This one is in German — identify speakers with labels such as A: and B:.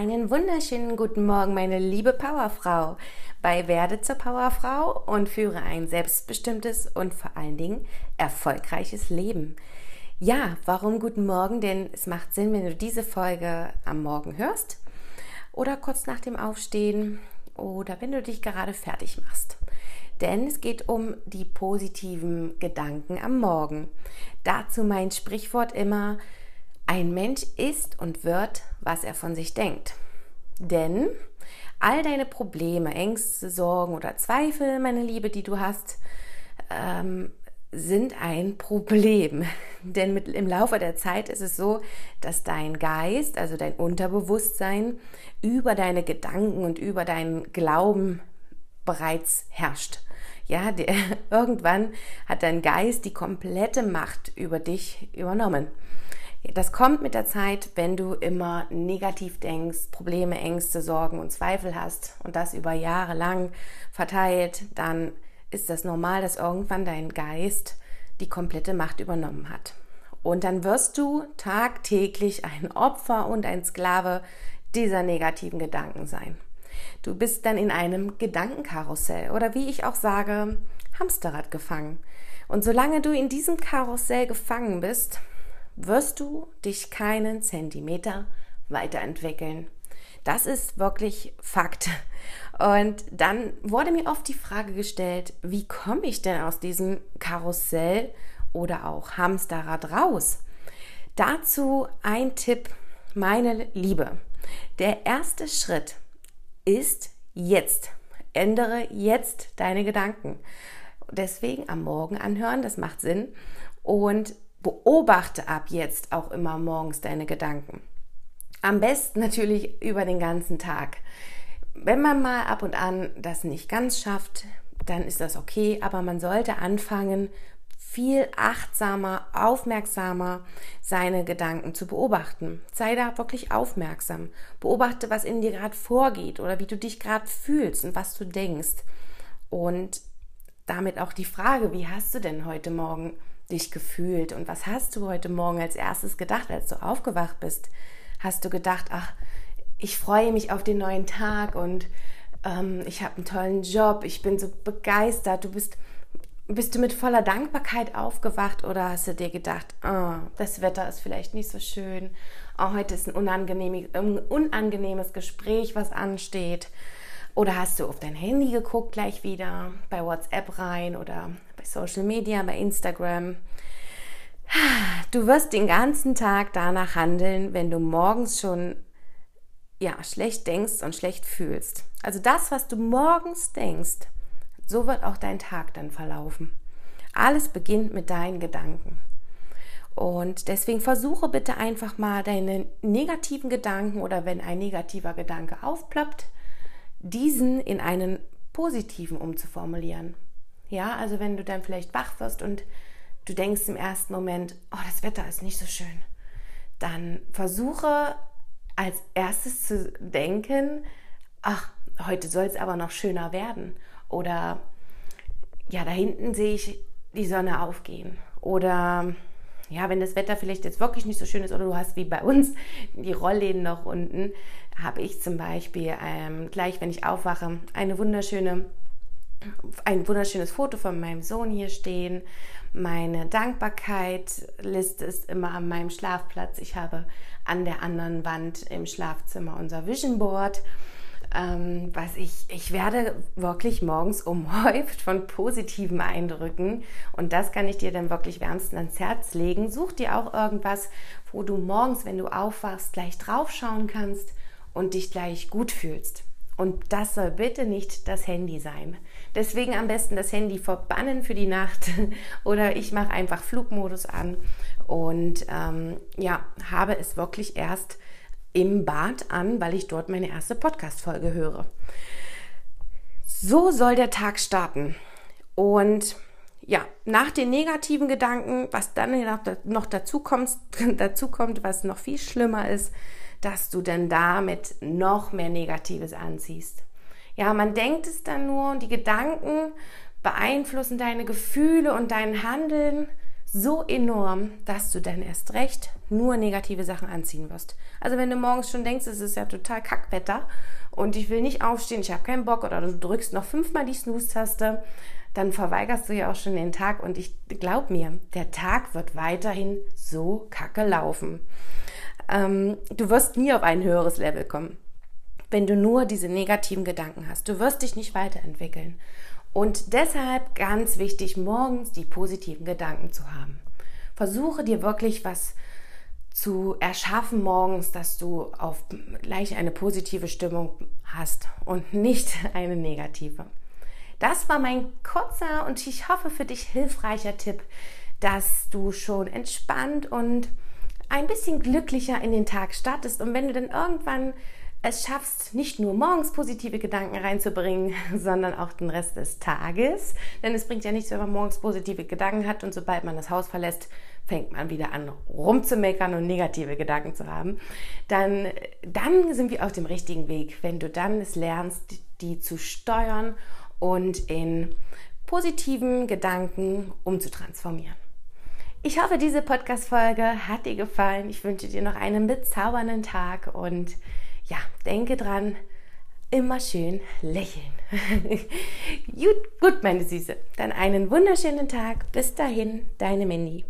A: Einen wunderschönen guten Morgen, meine liebe Powerfrau. Bei Werde zur Powerfrau und führe ein selbstbestimmtes und vor allen Dingen erfolgreiches Leben. Ja, warum guten Morgen? Denn es macht Sinn, wenn du diese Folge am Morgen hörst oder kurz nach dem Aufstehen oder wenn du dich gerade fertig machst. Denn es geht um die positiven Gedanken am Morgen. Dazu mein Sprichwort immer, ein Mensch ist und wird, was er von sich denkt. Denn all deine Probleme, Ängste, Sorgen oder Zweifel, meine Liebe, die du hast, ähm, sind ein Problem. Denn mit, im Laufe der Zeit ist es so, dass dein Geist, also dein Unterbewusstsein, über deine Gedanken und über deinen Glauben bereits herrscht. Ja, der, irgendwann hat dein Geist die komplette Macht über dich übernommen. Das kommt mit der Zeit, wenn du immer negativ denkst, Probleme, Ängste, Sorgen und Zweifel hast und das über Jahre lang verteilt, dann ist das normal, dass irgendwann dein Geist die komplette Macht übernommen hat. Und dann wirst du tagtäglich ein Opfer und ein Sklave dieser negativen Gedanken sein. Du bist dann in einem Gedankenkarussell oder wie ich auch sage, Hamsterrad gefangen. Und solange du in diesem Karussell gefangen bist, wirst du dich keinen Zentimeter weiterentwickeln. Das ist wirklich Fakt. Und dann wurde mir oft die Frage gestellt, wie komme ich denn aus diesem Karussell oder auch Hamsterrad raus? Dazu ein Tipp, meine Liebe. Der erste Schritt ist jetzt. Ändere jetzt deine Gedanken. Deswegen am Morgen anhören, das macht Sinn. Und beobachte ab jetzt auch immer morgens deine Gedanken. Am besten natürlich über den ganzen Tag. Wenn man mal ab und an das nicht ganz schafft, dann ist das okay, aber man sollte anfangen, viel achtsamer, aufmerksamer seine Gedanken zu beobachten. Sei da wirklich aufmerksam. Beobachte, was in dir gerade vorgeht oder wie du dich gerade fühlst und was du denkst. Und damit auch die Frage, wie hast du denn heute Morgen dich gefühlt? Und was hast du heute Morgen als erstes gedacht, als du aufgewacht bist? Hast du gedacht, ach, ich freue mich auf den neuen Tag und ähm, ich habe einen tollen Job, ich bin so begeistert, du bist, bist du mit voller Dankbarkeit aufgewacht oder hast du dir gedacht, oh, das Wetter ist vielleicht nicht so schön, oh, heute ist ein unangenehmes, ein unangenehmes Gespräch, was ansteht. Oder hast du auf dein Handy geguckt gleich wieder, bei WhatsApp rein oder bei Social Media, bei Instagram? Du wirst den ganzen Tag danach handeln, wenn du morgens schon ja, schlecht denkst und schlecht fühlst. Also das, was du morgens denkst, so wird auch dein Tag dann verlaufen. Alles beginnt mit deinen Gedanken. Und deswegen versuche bitte einfach mal deine negativen Gedanken oder wenn ein negativer Gedanke aufploppt, diesen in einen positiven umzuformulieren. Ja, also wenn du dann vielleicht wach wirst und du denkst im ersten Moment, oh, das Wetter ist nicht so schön, dann versuche als erstes zu denken, ach, heute soll es aber noch schöner werden. Oder ja, da hinten sehe ich die Sonne aufgehen. Oder ja, wenn das Wetter vielleicht jetzt wirklich nicht so schön ist oder du hast wie bei uns die Rollläden noch unten, habe ich zum Beispiel ähm, gleich, wenn ich aufwache, eine wunderschöne, ein wunderschönes Foto von meinem Sohn hier stehen. Meine Dankbarkeit-Liste ist immer an meinem Schlafplatz. Ich habe an der anderen Wand im Schlafzimmer unser Vision Board ähm, was ich, ich werde wirklich morgens umhäuft von positiven Eindrücken und das kann ich dir dann wirklich wärmstens ans Herz legen. Such dir auch irgendwas, wo du morgens, wenn du aufwachst, gleich draufschauen kannst und dich gleich gut fühlst. Und das soll bitte nicht das Handy sein. Deswegen am besten das Handy verbannen für die Nacht oder ich mache einfach Flugmodus an und ähm, ja, habe es wirklich erst im Bad an, weil ich dort meine erste Podcast-Folge höre. So soll der Tag starten. Und ja, nach den negativen Gedanken, was dann noch dazu kommt, dazu kommt, was noch viel schlimmer ist, dass du dann damit noch mehr Negatives anziehst. Ja, man denkt es dann nur und die Gedanken beeinflussen deine Gefühle und dein Handeln so enorm, dass du dann erst recht nur negative Sachen anziehen wirst. Also wenn du morgens schon denkst, es ist ja total Kackwetter und ich will nicht aufstehen, ich habe keinen Bock oder du drückst noch fünfmal die Snooze-Taste, dann verweigerst du ja auch schon den Tag und ich glaub mir, der Tag wird weiterhin so kacke laufen. Ähm, du wirst nie auf ein höheres Level kommen, wenn du nur diese negativen Gedanken hast. Du wirst dich nicht weiterentwickeln. Und deshalb ganz wichtig, morgens die positiven Gedanken zu haben. Versuche dir wirklich was zu erschaffen morgens, dass du auf gleich eine positive Stimmung hast und nicht eine negative. Das war mein kurzer und ich hoffe für dich hilfreicher Tipp, dass du schon entspannt und ein bisschen glücklicher in den Tag startest. Und wenn du dann irgendwann es schaffst, nicht nur morgens positive Gedanken reinzubringen, sondern auch den Rest des Tages. Denn es bringt ja nichts, wenn man morgens positive Gedanken hat und sobald man das Haus verlässt, fängt man wieder an rumzumeckern und negative Gedanken zu haben. Dann, dann sind wir auf dem richtigen Weg, wenn du dann es lernst, die zu steuern und in positiven Gedanken umzutransformieren. Ich hoffe, diese Podcast-Folge hat dir gefallen. Ich wünsche dir noch einen bezaubernden Tag und ja, denke dran, immer schön lächeln. gut, gut, meine Süße. Dann einen wunderschönen Tag. Bis dahin, deine Mandy.